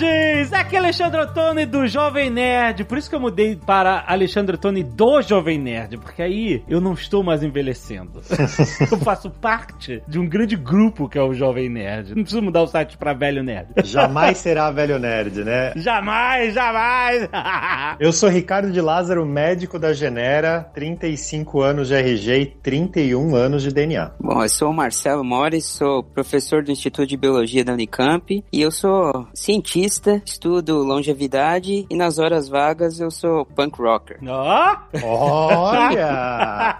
Nerds! Aqui é Alexandre Ottoni do Jovem Nerd. Por isso que eu mudei para Alexandre Ottoni do Jovem Nerd, porque aí eu não estou mais envelhecendo. eu faço parte de um grande grupo que é o Jovem Nerd. Não preciso mudar o site para Velho Nerd. Jamais será velho nerd, né? jamais, jamais! Eu sou Ricardo de Lázaro, médico da Genera, 35 anos de RG e 31 anos de DNA. Bom, eu sou o Marcelo Mores, sou professor do Instituto de Biologia da Unicamp e eu sou cientista, estudo longevidade e nas horas vagas eu sou punk rocker. Ó! Olha!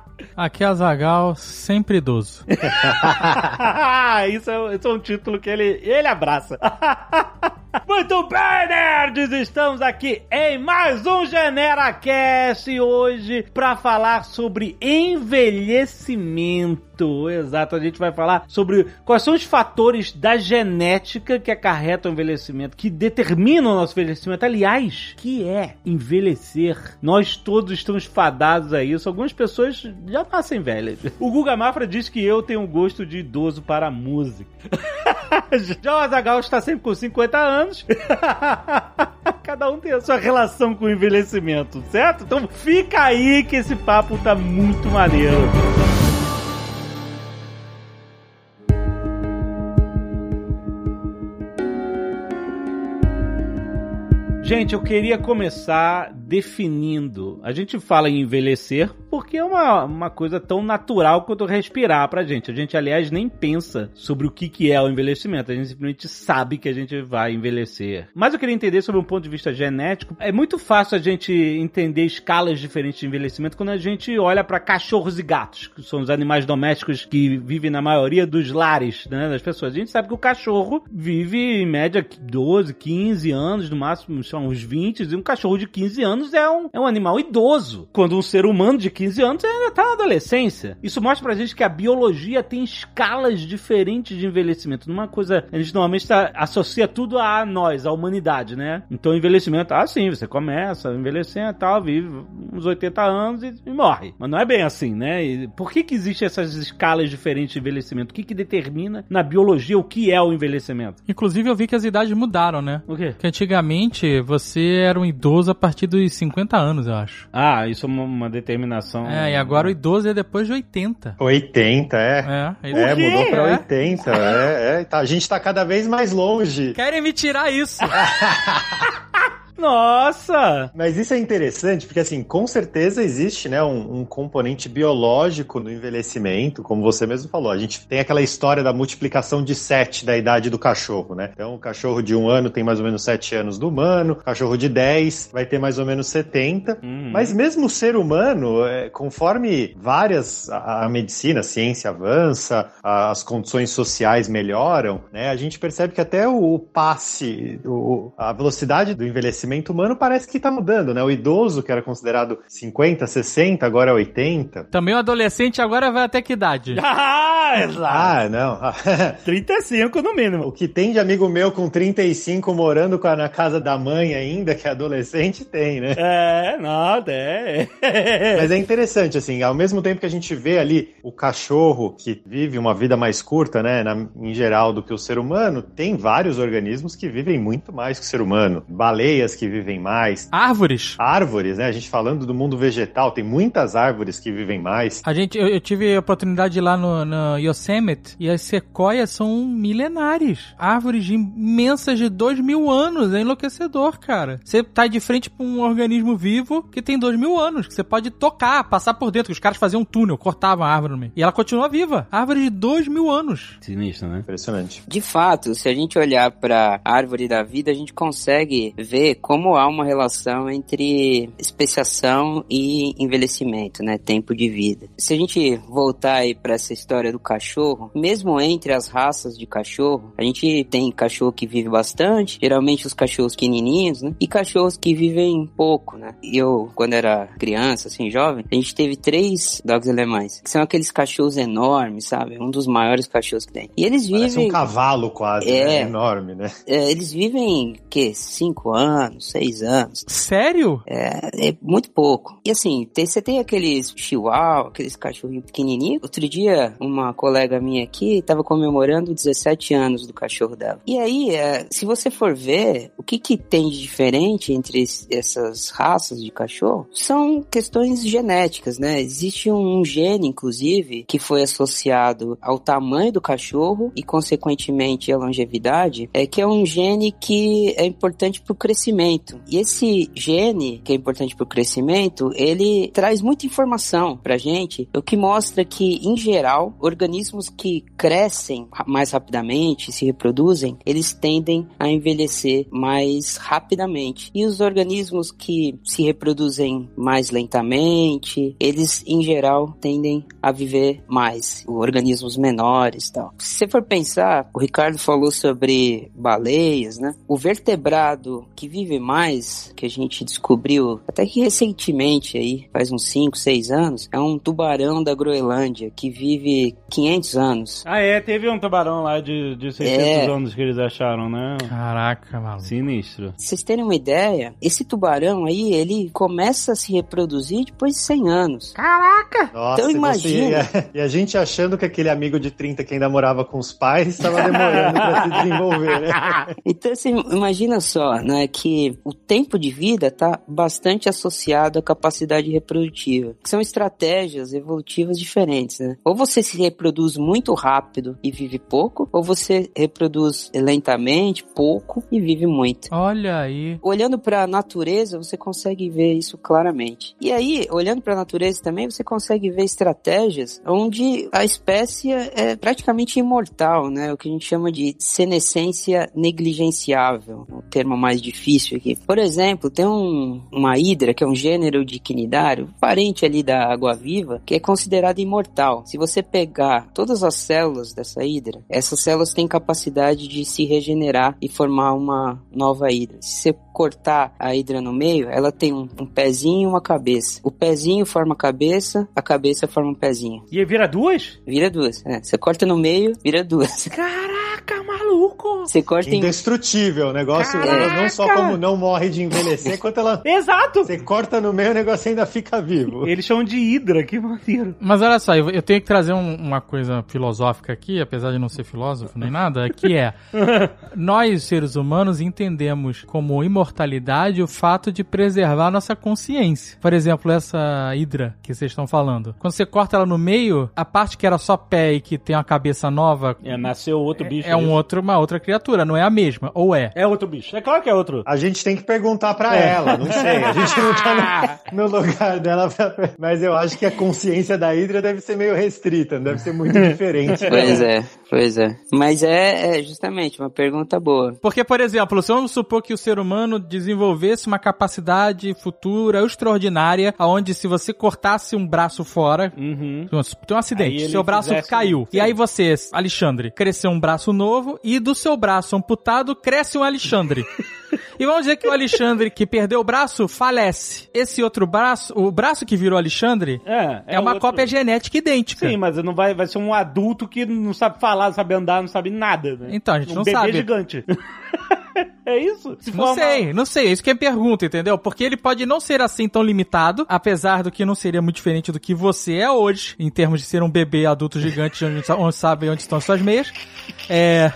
Aqui é Azagal, sempre idoso. isso, é, isso é um título que ele, ele abraça. Muito bem, nerds! Estamos aqui em mais um GeneraCast hoje para falar sobre envelhecimento. Exato, a gente vai falar sobre quais são os fatores da genética que acarretam o envelhecimento, que determinam o nosso envelhecimento. Aliás, que é envelhecer. Nós todos estamos fadados a isso. Algumas pessoas já nascem velhas. O Guga Mafra diz que eu tenho um gosto de idoso para a música. Já o está sempre com 50 anos. Cada um tem a sua relação com o envelhecimento, certo? Então fica aí que esse papo tá muito maneiro. Gente, eu queria começar definindo. A gente fala em envelhecer porque é uma, uma coisa tão natural quanto respirar pra gente. A gente, aliás, nem pensa sobre o que, que é o envelhecimento. A gente simplesmente sabe que a gente vai envelhecer. Mas eu queria entender sobre um ponto de vista genético. É muito fácil a gente entender escalas diferentes de envelhecimento quando a gente olha para cachorros e gatos, que são os animais domésticos que vivem na maioria dos lares né, das pessoas. A gente sabe que o cachorro vive em média 12, 15 anos, no máximo são uns 20, e um cachorro de 15 anos é um, é um animal idoso. Quando um ser humano de 15 anos ainda tá na adolescência. Isso mostra pra gente que a biologia tem escalas diferentes de envelhecimento. Numa coisa, a gente normalmente tá, associa tudo a nós, a humanidade, né? Então envelhecimento, ah sim, você começa a envelhecer e tal, vive uns 80 anos e, e, morre. Mas não é bem assim, né? E por que que existem essas escalas diferentes de envelhecimento? O que que determina na biologia o que é o envelhecimento? Inclusive eu vi que as idades mudaram, né? O quê? Que antigamente você era um idoso a partir dos 50 anos, eu acho. Ah, isso é uma, uma É, e agora o idoso é depois de 80. 80, é. É, É, isso. mudou pra É. 80. É, é. Tá, a gente tá cada vez mais longe. Querem me tirar isso. Nossa! Mas isso é interessante porque, assim, com certeza existe, né, um, um componente biológico no envelhecimento, como você mesmo falou. A gente tem aquela história da multiplicação de 7 da idade do cachorro, né? Então, o cachorro de um ano tem mais ou menos 7 anos do humano, o cachorro de 10 vai ter mais ou menos 70. Hum. Mas mesmo o ser humano, é, conforme várias, a, a medicina, a ciência avança, a- as condições sociais melhoram, né, a gente percebe que até o, o passe, o- a velocidade do envelhecimento humano parece que está mudando, né? O idoso, que era considerado 50, 60, agora é 80. Também o adolescente agora vai até que idade? Ah, exato. Ah, não. 35 no mínimo. O que tem de amigo meu com 35 morando com a- na casa da mãe ainda, que é adolescente, tem, né? É, nada, é. Mas é interessante, assim, ao mesmo tempo que a gente vê ali o cachorro que vive uma vida mais curta, né, na- em geral, do que o ser humano, tem vários organismos que vivem muito mais que o ser humano. Baleias que vivem mais. Árvores. Árvores, né? A gente falando do mundo vegetal, tem muitas árvores que vivem mais. A gente, eu, eu tive a oportunidade de ir lá no, no Yosemite e as sequoias são milenares. Árvores imensas de dois mil anos. É enlouquecedor, cara. Você tá de frente pra um organismo vivo que tem dois mil anos, que você pode tocar, passar por dentro. que Os caras faziam um túnel, cortavam a árvore no meio. E ela continua viva. Árvore de dois mil anos. Sinistro, né? Impressionante. De fato, se a gente olhar para a árvore da vida, a gente consegue ver como há uma relação entre especiação e envelhecimento, né? Tempo de vida. Se a gente voltar aí para essa história do cachorro, mesmo entre as raças de cachorro, a gente tem cachorro que vive bastante, geralmente os cachorros pequenininhos, né? E cachorros que vivem pouco, né? Eu, quando era criança, assim, jovem, a gente teve três dogs alemães, que são aqueles cachorros enormes, sabe? Um dos maiores cachorros que tem. E eles vivem... Parece um cavalo quase, É. né? Enorme, né? é, eles vivem, que, cinco anos, seis anos. Sério? É, é muito pouco. E assim, tem- você tem aqueles chihuahua, aqueles cachorrinhos pequenininhos. Outro dia, uma colega minha aqui tava comemorando 17 anos do cachorro dela. E aí, é, se você for ver, o que que tem de diferente entre es- essas raças de cachorro são questões genéticas, né? Existe um gene, inclusive, que foi associado ao tamanho do cachorro e, consequentemente, à longevidade, é que é um gene que é importante para o crescimento. E esse gene, que é importante para o crescimento, ele traz muita informação pra gente, o que mostra que, em geral, organismos que crescem mais rapidamente, se reproduzem, eles tendem a envelhecer mais rapidamente. E os organismos que se reproduzem mais lentamente, eles, em geral, tendem a viver mais. Organismos menores e tal. Se você for pensar, o Ricardo falou sobre baleias, né? O vertebrado que vive mais, que a gente descobriu até que recentemente aí, faz uns 5, 6 anos, é um tubarão da Groenlândia que vive 500 anos. Ah, é, teve um tubarão lá de, de 600 É. anos que eles acharam, né? Caraca, maluco. Sinistro. Pra vocês terem uma ideia, esse tubarão aí, ele começa a se reproduzir depois de 100 anos. Nossa, Então você- imagina. e a- E a gente achando que aquele amigo de 30 que ainda morava com os pais estava demorando pra se desenvolver, né? Então, assim, imagina só, né, que o tempo de vida está bastante associado à capacidade reprodutiva. São estratégias evolutivas diferentes, né? Ou você se reproduz muito rápido e vive pouco, ou você reproduz lentamente, pouco e vive muito. Olha aí. Olhando para a natureza, você consegue ver isso claramente. E aí, olhando para a natureza também, você consegue ver estratégias onde a espécie é praticamente imortal, né? O que a gente chama de senescência negligenciável, o termo mais difícil aqui. Por exemplo, tem um, uma hidra, que é um gênero de quinidário, parente ali da água-viva, que é considerada imortal. Se você pegar todas as células dessa hidra, essas células têm capacidade de se regenerar e formar uma nova hidra. Se você cortar a hidra no meio, ela tem um, um pezinho e uma cabeça. O pezinho forma a cabeça, a cabeça forma um pezinho. E aí vira duas? Vira duas. É, você corta no meio, vira duas. Caraca, maluco! Você corta em Indestrutível. O negócio Caraca! ela não só como não morre de envelhecer, quanto ela. Exato! Você corta no meio, o negócio ainda fica vivo. Eles chamam de Hidra, que maneiro. Mas olha só, eu tenho que trazer um- uma coisa filosófica aqui, apesar de não ser filósofo nem nada, que é nós, seres humanos, entendemos como imortalidade o fato de preservar nossa consciência. Por exemplo, essa hidra que vocês estão falando. Quando você corta ela no meio, a parte que era só pé e que tem uma cabeça nova É, nasceu outro bicho. é um isso. Uma outra criatura, não é a mesma, ou é? É outro bicho. É claro que é outro. A gente tem que perguntar pra ela, não sei. A gente não tá no, no lugar dela, pra- mas eu acho que a consciência da Hydra deve ser meio restrita, deve ser muito diferente. Pois é, pois é. Mas é, é justamente uma pergunta boa. Porque, por exemplo, se vamos supor que o ser humano desenvolvesse uma capacidade futura extraordinária, onde se você cortasse um braço fora, Uhum. tem um acidente, seu braço fizesse- caiu. Sim. E aí você, Alexandre, cresceu um braço novo e do seu braço amputado cresce um Alexandre. E vamos dizer que o Alexandre que perdeu o braço falece. Esse outro braço, o braço que virou Alexandre, É, é, uma outro- cópia genética idêntica. Sim, mas não vai, vai ser um adulto que não sabe falar, não sabe andar, não sabe nada, né? Então, a gente um não bebê sabe. gigante. é isso? Se Não for uma- sei, não sei. Isso que é pergunta, entendeu? Porque ele pode não ser assim tão limitado, apesar do que não seria muito diferente do que você é hoje, em termos de ser um bebê adulto gigante onde, onde sabe onde estão suas meias. É.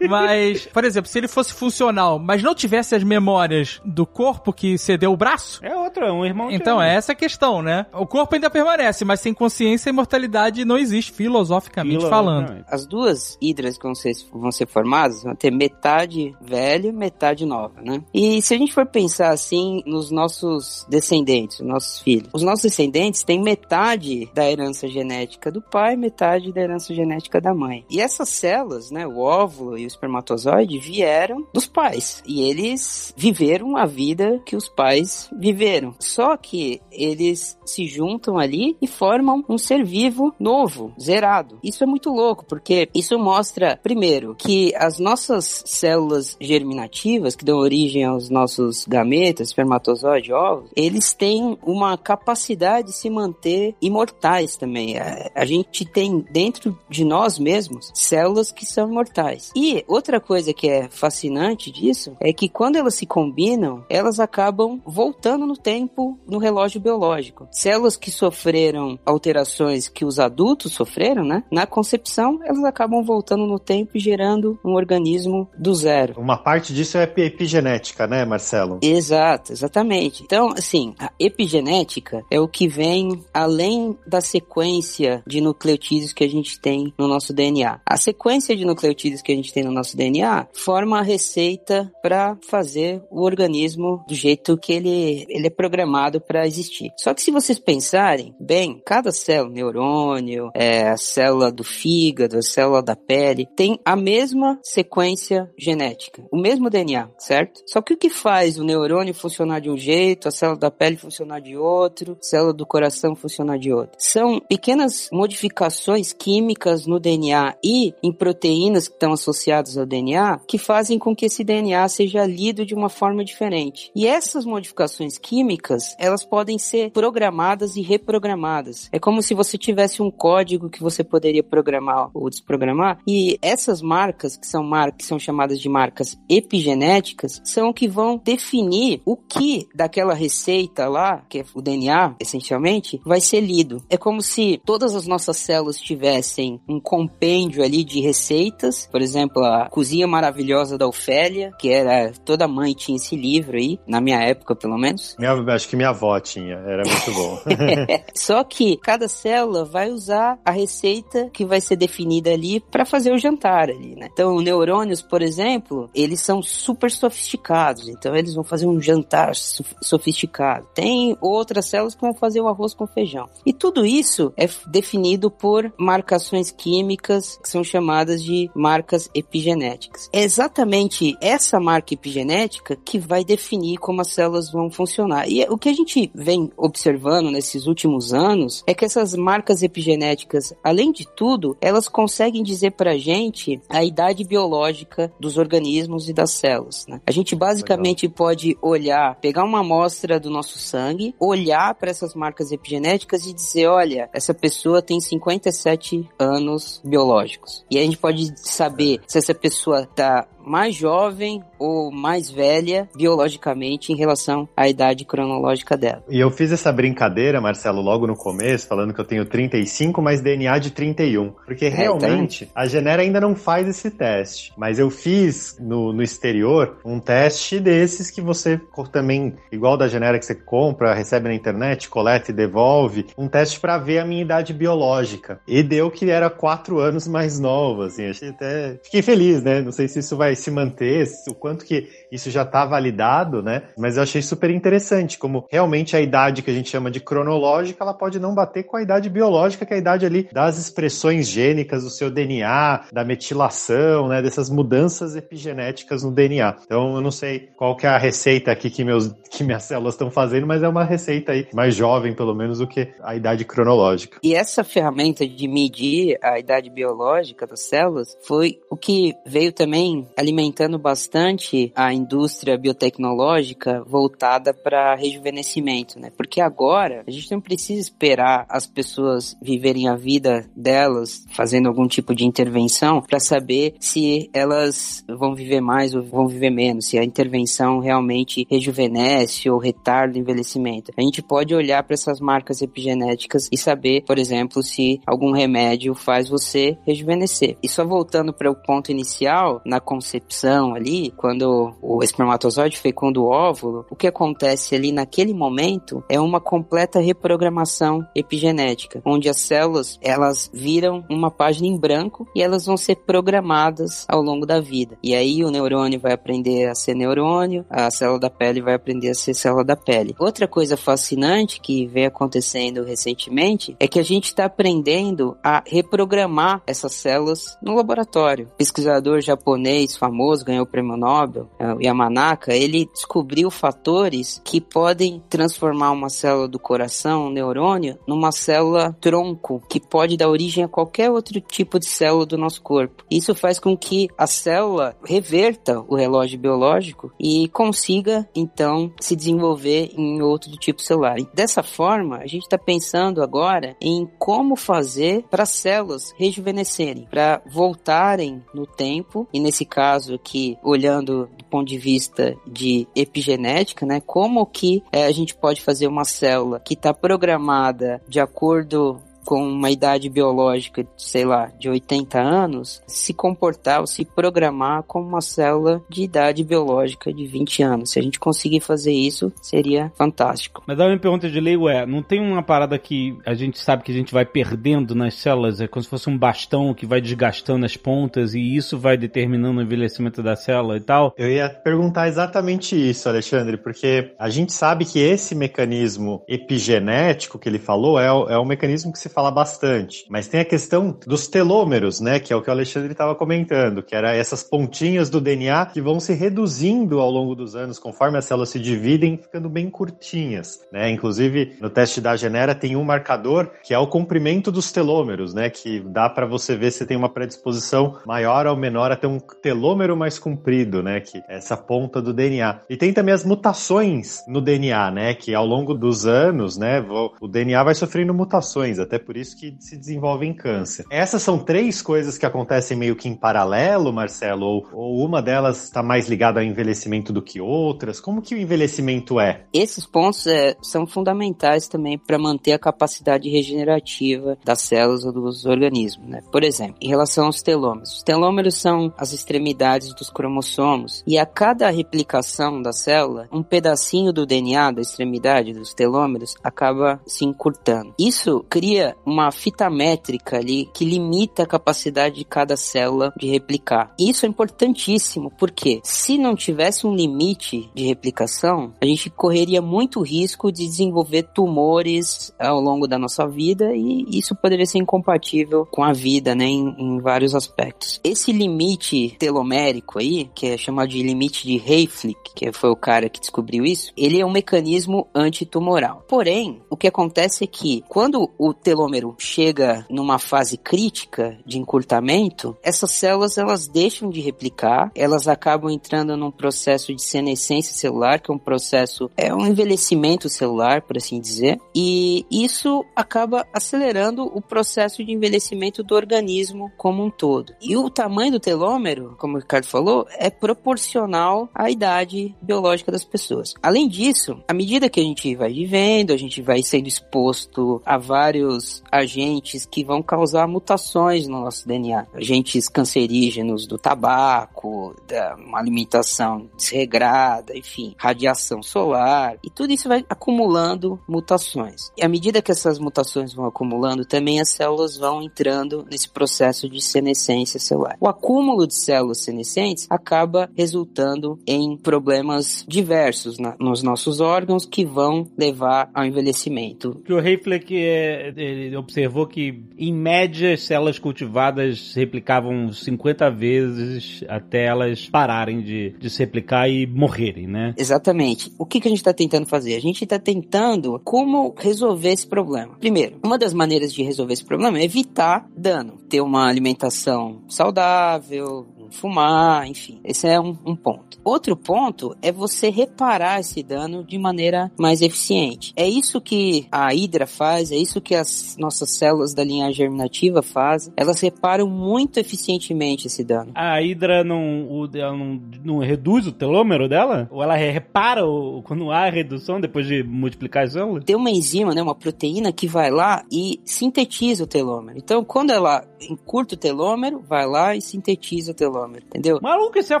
Mas, por exemplo, se ele fosse funcional, mas não tivesse as memórias do corpo que cedeu o braço. É outro, é um irmão Então, é essa a questão, né? O corpo ainda permanece, mas sem consciência, a imortalidade não existe, filosoficamente Fila- falando. exatamente. As duas hidras que vão ser, vão ser formadas vão ter metade velha e metade nova, né? E se a gente for pensar assim nos nossos descendentes, os nossos filhos, os nossos descendentes têm metade da herança genética do pai, metade da herança genética da mãe. E essas células, né, o óvulo e o espermatozoide vieram dos pais. E eles viveram a vida que os pais viveram. Só que eles se juntam ali e formam um ser vivo novo, zerado. Isso é muito louco, porque isso mostra, primeiro, que as nossas células germinativas, que dão origem aos nossos gametas, espermatozoide, ovos, eles têm uma capacidade de se manter imortais também. A, a gente tem dentro de nós mesmos células que são imortais. E outra coisa que é fascinante disso é que quando elas se combinam, elas acabam voltando no tempo no relógio biológico. Células que sofreram alterações que os adultos sofreram, né? Na concepção, elas acabam voltando no tempo e gerando um organismo do zero. Uma parte disso é epigenética, né, Marcelo? Exato, exatamente. Então, assim, a epigenética é o que vem além da sequência de nucleotídeos que a gente tem no nosso DNA. A sequência de nucleotídeos que a gente tem no nosso DNA forma a receita para fazer o organismo do jeito que ele, ele é programado para existir. Só que se vocês pensarem bem, cada célula, neurônio, é, a célula do fígado, a célula da pele, tem a mesma sequência genética, o mesmo DNA, certo? Só que o que faz o neurônio funcionar de um jeito, a célula da pele funcionar de outro, a célula do coração funcionar de outro? São pequenas modificações químicas no DNA e em proteínas que estão associadas ao DNA que fazem com que esse DNA seja lido de uma forma diferente. E essas modificações químicas, elas podem ser programadas e reprogramadas. É como se você tivesse um código que você poderia programar ou desprogramar e essas marcas, que são marcas que são chamadas de marcas epigenéticas, são que vão definir o que daquela receita lá, que é o DNA, essencialmente, vai ser lido. É como se todas as nossas células tivessem um compêndio ali de receitas, por exemplo, a cozinha maravilhosa da Ofélia, que era toda mãe tinha esse livro aí, na minha época pelo menos. Minha, acho que minha avó tinha, era muito bom. Só que cada célula vai usar a receita que vai ser definida ali para fazer o jantar ali, né? Então, neurônios, por exemplo, eles são super sofisticados, então eles vão fazer um jantar sofisticado. Tem outras células que vão fazer o arroz com feijão. E tudo isso é definido por marcações químicas que são chamadas de marcas epigenéticas. É exatamente essa marca epigenética que vai definir como as células vão funcionar. E o que a gente vem observando nesses últimos anos é que essas marcas epigenéticas, além de tudo, elas conseguem dizer pra gente a idade biológica dos organismos e das células. Né? A gente basicamente Legal. pode olhar, pegar uma amostra do nosso sangue, olhar para essas marcas epigenéticas e dizer, olha, essa pessoa tem 57 anos biológicos. E a gente pode saber se essa pessoa tá mais jovem ou mais velha biologicamente em relação à idade cronológica dela. E eu fiz essa brincadeira, Marcelo, logo no começo, falando que eu tenho 35, mas DNA de 31. Porque é, realmente tá a Genera ainda não faz esse teste. Mas eu fiz no, no exterior um teste desses que você também, igual da Genera que você compra, recebe na internet, coleta e devolve, um teste para ver a minha idade biológica. E deu que era 4 anos mais nova, assim. Achei até. Fiquei feliz, né? Não sei se isso vai se manter, o quanto que isso já está validado, né? Mas eu achei super interessante, como realmente a idade que a gente chama de cronológica, ela pode não bater com a idade biológica, que é a idade ali das expressões gênicas do seu DNA, da metilação, né? Dessas mudanças epigenéticas no DNA. Então eu não sei qual que é a receita aqui que, meus, que minhas células estão fazendo, mas é uma receita aí mais jovem, pelo menos, do que a idade cronológica. E essa ferramenta de medir a idade biológica das células foi o que veio também alimentando bastante a indústria biotecnológica voltada para rejuvenescimento, né? Porque agora a gente não precisa esperar as pessoas viverem a vida delas fazendo algum tipo de intervenção para saber se elas vão viver mais ou vão viver menos, se a intervenção realmente rejuvenesce ou retarda o envelhecimento. A gente pode olhar para essas marcas epigenéticas e saber, por exemplo, se algum remédio faz você rejuvenescer. E só voltando para o ponto inicial, na concepção ali, quando o espermatozoide fecunda o óvulo, o que acontece ali naquele momento é uma completa reprogramação epigenética, onde as células elas viram uma página em branco e elas vão ser programadas ao longo da vida. E aí o neurônio vai aprender a ser neurônio, a célula da pele vai aprender a ser célula da pele. Outra coisa fascinante que vem acontecendo recentemente é que a gente está aprendendo a reprogramar essas células no laboratório. Pesquisador japonês famoso, ganhou o prêmio Nobel, é, Yamanaka, ele descobriu fatores que podem transformar uma célula do coração, um neurônio, numa célula tronco, que pode dar origem a qualquer outro tipo de célula do nosso corpo. Isso faz com que a célula reverta o relógio biológico e consiga, então, se desenvolver em outro tipo celular. E dessa forma, a gente está pensando agora em como fazer para as células rejuvenescerem, para voltarem no tempo, e nesse caso aqui, olhando do ponto de vista de epigenética, né, como que é, a gente pode fazer uma célula que está programada de acordo com uma idade biológica, sei lá, de 80 anos, se comportar ou se programar como uma célula de idade biológica de 20 anos. Se a gente conseguir fazer isso, seria fantástico. Mas a minha pergunta de leigo é, não tem uma parada que a gente sabe que a gente vai perdendo nas células, é como se fosse um bastão que vai desgastando as pontas e isso vai determinando o envelhecimento da célula e tal? Eu ia perguntar exatamente isso, Alexandre, porque a gente sabe que esse mecanismo epigenético que ele falou é, é um mecanismo que se fala bastante. Mas tem a questão dos telômeros, né? Que é o que o Alexandre estava comentando, que era essas pontinhas do DNA que vão se reduzindo ao longo dos anos, conforme as células se dividem, ficando bem curtinhas, né? Inclusive, no teste da Genera tem um marcador que é o comprimento dos telômeros, né? Que dá para você ver se tem uma predisposição maior ou menor a ter um telômero mais comprido, né? Que é essa ponta do DNA. E tem também as mutações no DNA, né? Que ao longo dos anos, né? O DNA vai sofrendo mutações, até por isso que se desenvolve em câncer. Essas são três coisas que acontecem meio que em paralelo, Marcelo, ou, ou uma delas está mais ligada ao envelhecimento do que outras? Como que o envelhecimento é? Esses pontos é, são fundamentais também para manter a capacidade regenerativa das células ou dos organismos. Né? Por exemplo, em relação aos telômeros. Os telômeros são as extremidades dos cromossomos e a cada replicação da célula, um pedacinho do DNA da extremidade dos telômeros acaba se encurtando. Isso cria uma fita métrica ali que limita a capacidade de cada célula de replicar. Isso é importantíssimo porque se não tivesse um limite de replicação, a gente correria muito risco de desenvolver tumores ao longo da nossa vida e isso poderia ser incompatível com a vida, né, em, em vários aspectos. Esse limite telomérico aí, que é chamado de limite de Hayflick, que foi o cara que descobriu isso, ele é um mecanismo antitumoral. Porém, o que acontece é que quando o telomérico telômero chega numa fase crítica de encurtamento, essas células elas deixam de replicar, elas acabam entrando num processo de senescência celular, que é um processo, é um envelhecimento celular, por assim dizer, e isso acaba acelerando o processo de envelhecimento do organismo como um todo. E o tamanho do telômero, como o Ricardo falou, é proporcional à idade biológica das pessoas. Além disso, à medida que a gente vai vivendo, a gente vai sendo exposto a vários agentes que vão causar mutações no nosso DNA. Agentes cancerígenos do tabaco, da uma alimentação desregrada, enfim, radiação solar. E tudo isso vai acumulando mutações. E à medida que essas mutações vão acumulando, também as células vão entrando nesse processo de senescência celular. O acúmulo de células senescentes acaba resultando em problemas diversos na, nos nossos órgãos que vão levar ao envelhecimento. O Hayflick é, observou que, em média, as células cultivadas replicavam 50 vezes até elas pararem de, de se replicar e morrerem, né? Exatamente. O que, que a gente está tentando fazer? A gente está tentando como resolver esse problema. Primeiro, uma das maneiras de resolver esse problema é evitar dano. Ter uma alimentação saudável, fumar, enfim. Esse é um, um, ponto. Outro ponto é você reparar esse dano de maneira mais eficiente. É isso que a Hidra faz, é isso que as nossas células da linha germinativa fazem. Elas reparam muito eficientemente esse dano. A Hidra não, o, não, não, reduz o telômero dela? Ou ela repara o, quando há redução depois de multiplicar as células? Tem uma enzima, né, uma proteína que vai lá e sintetiza o telômero. Então, quando ela encurta o telômero, vai lá e sintetiza o telômero entendeu? Maluco, esse é a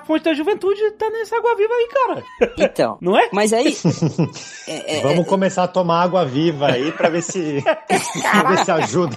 fonte da juventude, tá nessa água viva aí, cara. Então. Não é? Mas aí. é, é, Vamos é... começar a tomar água viva aí pra ver se. pra ver se ajuda.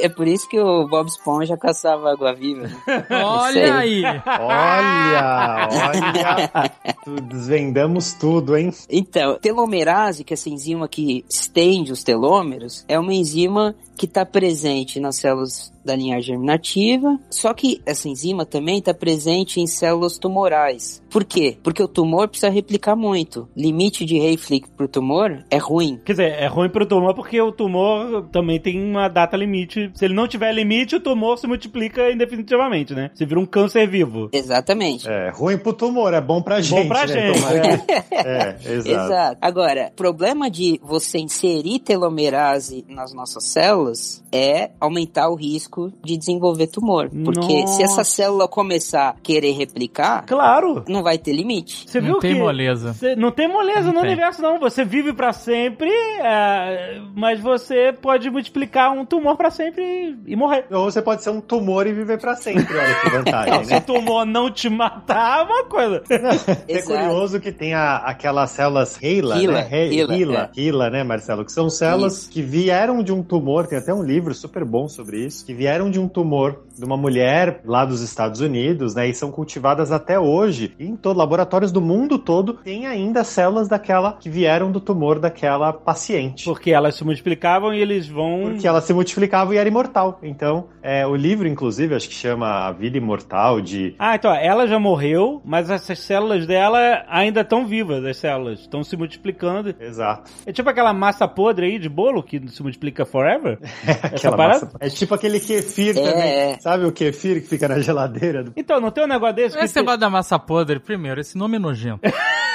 É por isso que o Bob Esponja caçava água viva. Né? Olha aí. Olha, olha. Desvendamos tudo, hein? Então, telomerase, que é essa enzima que estende os telômeros, é uma enzima que está presente nas células da linhagem germinativa, só que essa enzima também está presente em células tumorais. Por quê? Porque o tumor precisa replicar muito. Limite de Hayflick pro tumor é ruim. Quer dizer, é ruim pro tumor porque o tumor também tem uma data limite. Se ele não tiver limite, o tumor se multiplica indefinitivamente, né? Você vira um câncer vivo. Exatamente. É, ruim pro tumor, é bom pra gente. Bom pra né? gente. Tomara- é. É, exato. Exato. Agora, problema de você inserir telomerase nas nossas células é aumentar o risco de desenvolver tumor. Porque Nossa. se essa célula começar a querer replicar, Claro. não vai ter limite. Você Não viu tem que moleza. Você- não tem moleza Não no tem. universo, não. Você vive pra sempre, é, mas você pode multiplicar um tumor pra sempre e, e morrer. Ou você pode ser um tumor e viver pra sempre, olha que vantagem, Não, se né? o tumor não te matar, é uma coisa. É curioso que tem a- aquelas células HeLa, HeLa, né? He- HeLa, HeLa, é. HeLa, né, Marcelo? Que são células Isso. que vieram de um tumor, tem até um livro super bom sobre isso, que vieram de um tumor de uma mulher lá dos Estados Unidos, né? E são cultivadas até hoje. E em todo laboratórios do mundo todo tem ainda células daquela que vieram do tumor daquela paciente. Porque elas se multiplicavam e eles vão. Porque ela se multiplicava e era imortal. Então, é, o livro, inclusive, acho que chama A Vida Imortal de Ah, então, ela já morreu, mas essas células dela ainda estão vivas, as células. Estão se multiplicando. Exato. É tipo aquela massa podre aí de bolo que se multiplica forever. Aquela parada? massa. É tipo aquele kefir É, também. Sabe o kefir que fica na geladeira? do- Então, não tem um negócio desse? que Esse tem- negócio da massa podre, primeiro, esse nome é nojento.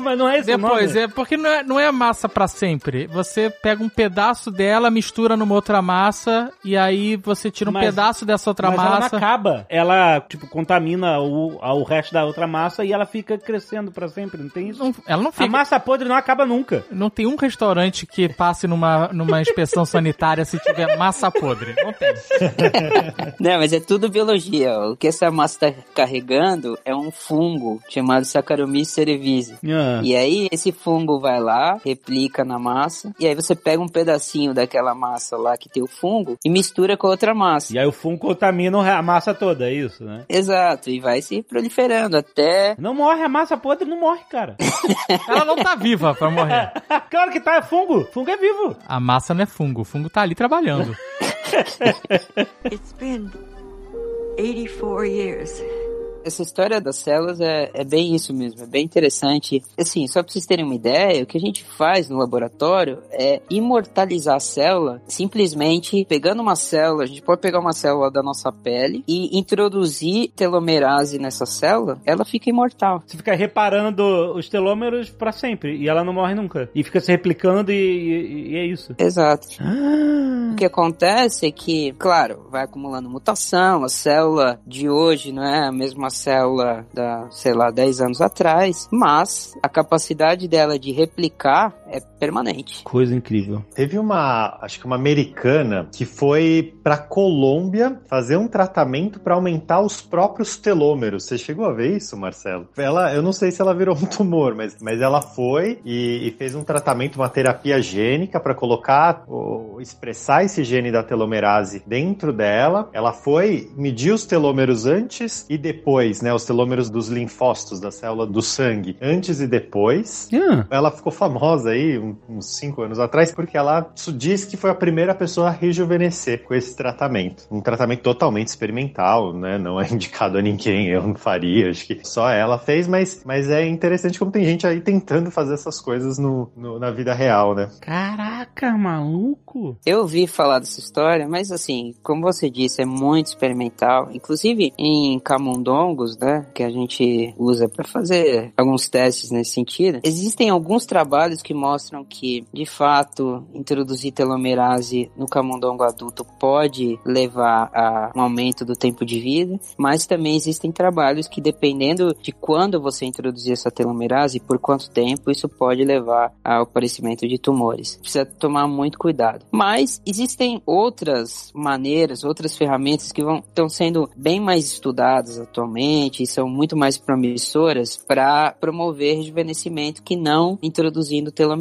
Mas não é esse Depois, nome. é porque não é, não é massa pra sempre. Você pega um pedaço dela, mistura numa outra massa, e aí você tira um Mas- pedaço dessa outra Mas ela não massa. acaba. Ela, tipo, contamina o, o resto da outra massa e ela fica crescendo pra sempre, não tem isso? Não- ela não A fica. massa podre não acaba nunca. Não tem um restaurante que passe numa, numa inspeção sanitária se tiver massa podre. Não tem. Não, mas é tudo biologia. O que essa massa está carregando é um fungo chamado Saccharomyces cerevisiae. Ah. E aí esse fungo vai lá, replica na massa, e aí você pega um pedacinho daquela massa lá que tem o fungo e mistura com a outra massa. E aí o fungo contamina a massa toda, é isso, né? Exato, e vai se proliferando até Não morre, a massa podre não morre, cara. Ela não tá viva pra morrer. claro que tá, é fungo. Fungo é vivo. A massa não é fungo. O fungo tá ali trabalhando. It's been 84 years. Essa história das células é, é bem isso mesmo, é bem interessante. Assim, só pra vocês terem uma ideia, o que a gente faz no laboratório é imortalizar a célula simplesmente pegando uma célula, a gente pode pegar uma célula da nossa pele e introduzir telomerase nessa célula, ela fica imortal. Você fica reparando os telômeros pra sempre e ela não morre nunca. E fica se replicando e, e- e é isso. Exato. O que acontece é que, claro, vai acumulando mutação, a célula de hoje não é a mesma célula da, sei lá, 10 anos atrás, mas a capacidade dela de replicar é permanente. Coisa incrível. Teve uma, acho que uma americana que foi pra Colômbia fazer um tratamento pra aumentar os próprios telômeros. Você chegou a ver isso, Marcelo? Ela, eu não sei se ela virou um tumor, mas, mas ela foi e, e fez um tratamento, uma terapia gênica pra colocar, o, expressar esse gene da telomerase dentro dela. Ela foi medir os telômeros antes e depois, né? Os telômeros dos linfócitos da célula do sangue, antes e depois. Ah, Ela ficou famosa aí um- uns cinco anos atrás porque ela disse que foi a primeira pessoa a rejuvenescer com esse tratamento. Um tratamento totalmente experimental, né? Não é indicado a ninguém, eu não faria, acho que só ela fez, mas, mas é interessante como tem gente aí tentando fazer essas coisas no, no- na vida real, né? caraca, maluco. Eu ouvi falar dessa história, mas assim, como você disse, é muito experimental. Inclusive em camundongos, né, que a gente usa para fazer alguns testes nesse sentido, existem alguns trabalhos que mostram que, de fato, introduzir telomerase no camundongo adulto pode levar a um aumento do tempo de vida, mas também existem trabalhos que, dependendo de quando você introduzir essa telomerase e por quanto tempo, isso pode levar ao aparecimento de tumores. Precisa tomar muito cuidado. Mas existem outras maneiras, outras ferramentas que vão estão sendo bem mais estudadas atualmente e são muito mais promissoras para promover rejuvenescimento que não introduzindo telomerase.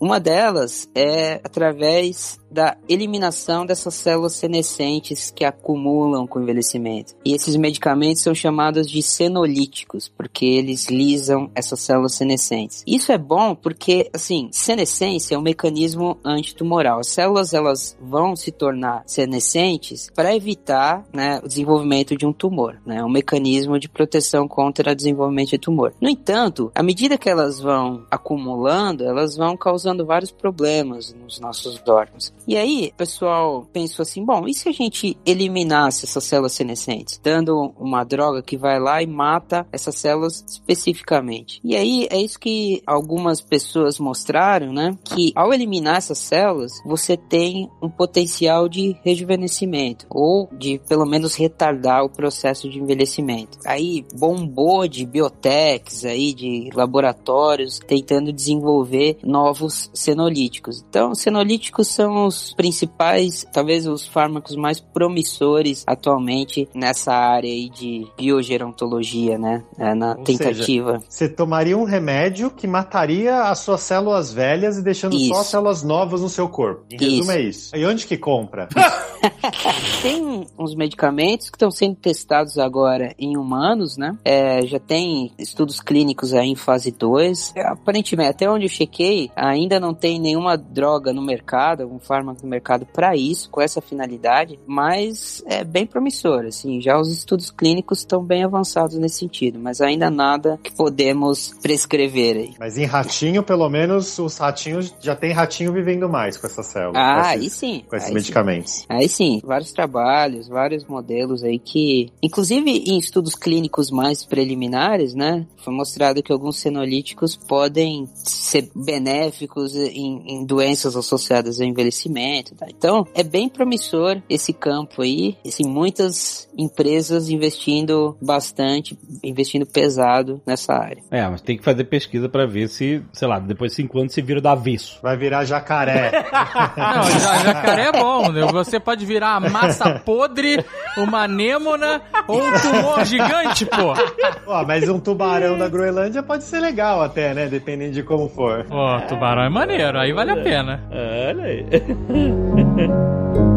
Uma delas é através da eliminação dessas células senescentes que acumulam com o envelhecimento. E esses medicamentos são chamados de senolíticos, porque eles lisam essas células senescentes. Isso é bom porque, assim, senescência é um mecanismo antitumoral. As células, elas vão se tornar senescentes para evitar, né, o desenvolvimento de um tumor, né? Um mecanismo de proteção contra o desenvolvimento de tumor. No entanto, à medida que elas vão acumulando, elas vão causando vários problemas nos nossos órgãos. E aí, o pessoal pensou assim, bom, e se a gente eliminasse essas células senescentes, dando uma droga que vai lá e mata essas células especificamente? E aí, é isso que algumas pessoas mostraram, né? Que ao eliminar essas células, você tem um potencial de rejuvenescimento, ou de pelo menos retardar o processo de envelhecimento. Aí, bombou de biotechs aí, de laboratórios, tentando desenvolver novos senolíticos. Então, senolíticos são os principais, talvez os fármacos mais promissores atualmente nessa área aí de biogerontologia, né? É, na Ou tentativa. Você tomaria um remédio que mataria as suas células velhas e deixando Isso. só as células novas no seu corpo. Em resumo, Isso. é isso. E onde que compra? Tem uns medicamentos que estão sendo testados agora em humanos, né? É, já tem estudos clínicos aí em fase 2. É, Aparentemente, até onde eu chequei, ainda não tem nenhuma droga no mercado, algum fármaco no mercado para isso, com essa finalidade, mas é bem promissor, assim, já os estudos clínicos estão bem avançados nesse sentido, mas ainda nada que podemos prescrever aí. Mas em ratinho, pelo menos, os ratinhos já tem ratinho vivendo mais com essas células. Ah, com aí esses, sim. com esses aí sim. medicamentos. Aí sim, vários trabalhos, vários modelos aí que, inclusive em estudos clínicos mais preliminares, né, foi mostrado que alguns senolíticos podem ser benéficos em, em doenças associadas ao envelhecimento. Tá? Então, é bem promissor esse campo aí, assim, muitas empresas investindo bastante, investindo pesado nessa área. É, mas tem que fazer pesquisa pra ver se, sei lá, depois de cinco anos se vira do avesso. Vai virar jacaré. Não, ja- jacaré é bom, né? Você pode virar a massa podre, uma anêmona ou um tumor gigante, pô. Ó, mas um tubarão da Groenlândia pode ser legal até, né? Dependendo de como for. Ó, tubarão é maneiro, aí vale a pena. Olha aí. 嗯哼哼。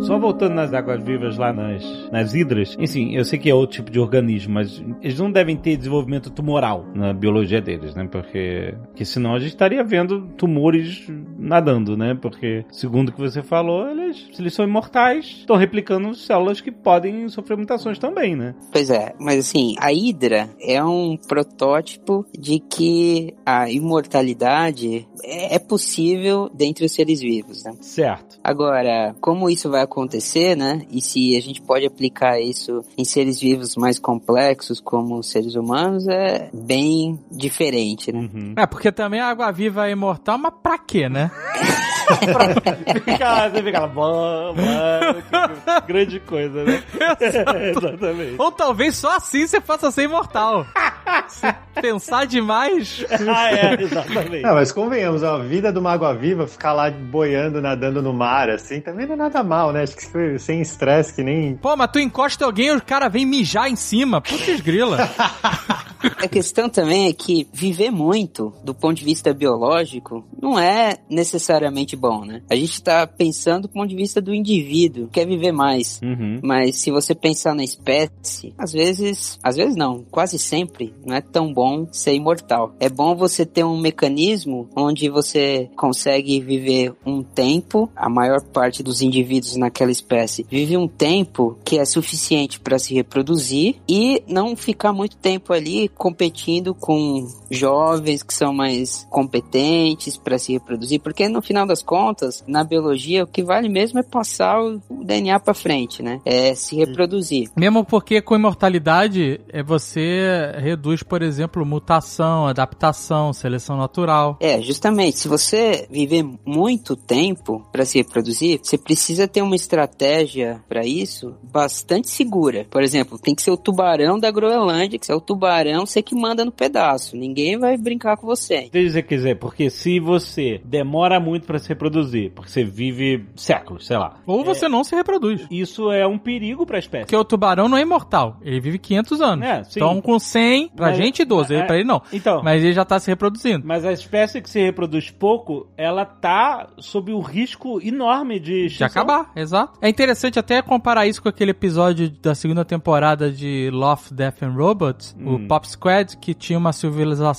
Só voltando nas águas vivas lá nas, nas hidras, enfim, eu sei que é outro tipo de organismo, mas eles não devem ter desenvolvimento tumoral na biologia deles, né? Porque, porque senão a gente estaria vendo tumores nadando, né? Porque, segundo o que você falou, eles, se eles são imortais, estão replicando células que podem sofrer mutações também, né? Pois é, mas assim, a Hydra é um protótipo de que a imortalidade é é possível dentre os seres vivos, né? Certo. Agora, como isso vai acontecer, né? E se a gente pode aplicar isso em seres vivos mais complexos, como os seres humanos, é bem diferente, né? Uhum. É, porque também a água-viva é imortal, mas pra quê, né? Fica, você fica lá, "Bom, mano, que grande coisa, né? Exatamente. Ou talvez só assim você faça ser imortal. Se pensar demais. Ah, é, exatamente. Não, mas convenhamos, ó, a vida de uma água-viva, ficar lá boiando, nadando no mar, assim, também não é nada mal, né? Acho que foi sem estresse, que nem. Pô, mas tu encosta alguém e o cara vem mijar em cima. Putz grila. A questão também é que viver muito, do ponto de vista biológico, não é necessariamente bom, né? A gente tá pensando do ponto de vista do indivíduo, quer viver mais. Uhum. Mas se você pensar na espécie, às vezes, às vezes não, quase sempre, não é tão bom ser imortal. É bom você ter um mecanismo onde você consegue viver um tempo, a maior parte dos indivíduos naquela espécie vive um tempo que é suficiente para se reproduzir e não ficar muito tempo ali competindo com jovens que são mais competentes para se reproduzir, porque no final das contas, na biologia, o que vale mesmo é passar o DNA para frente, né? É se reproduzir. Mesmo porque com imortalidade é você reduz, por exemplo, mutação, adaptação, seleção natural. É, justamente, se você viver muito tempo para se reproduzir, você precisa ter uma estratégia para isso bastante segura. Por exemplo, tem que ser o tubarão da Groenlândia, que é o tubarão você que manda no pedaço. Ninguém vai brincar com você. Se você quiser, porque se você demora muito pra se reproduzir, porque você vive séculos, sei lá. Ou você não se reproduz. Isso é um perigo pra espécie. Porque o tubarão não é imortal. Ele vive 500 anos. É, sim. Então, com 100, pra Mas- gente 12, é, pra ele não. Então, Mas ele já tá se reproduzindo. Mas a espécie que se reproduz pouco, ela tá sob o risco enorme de De extinção. acabar, exato. É interessante até comparar isso com aquele episódio da segunda temporada de Love, Death and Robots, Hum. o Pop Squad, que tinha uma civilização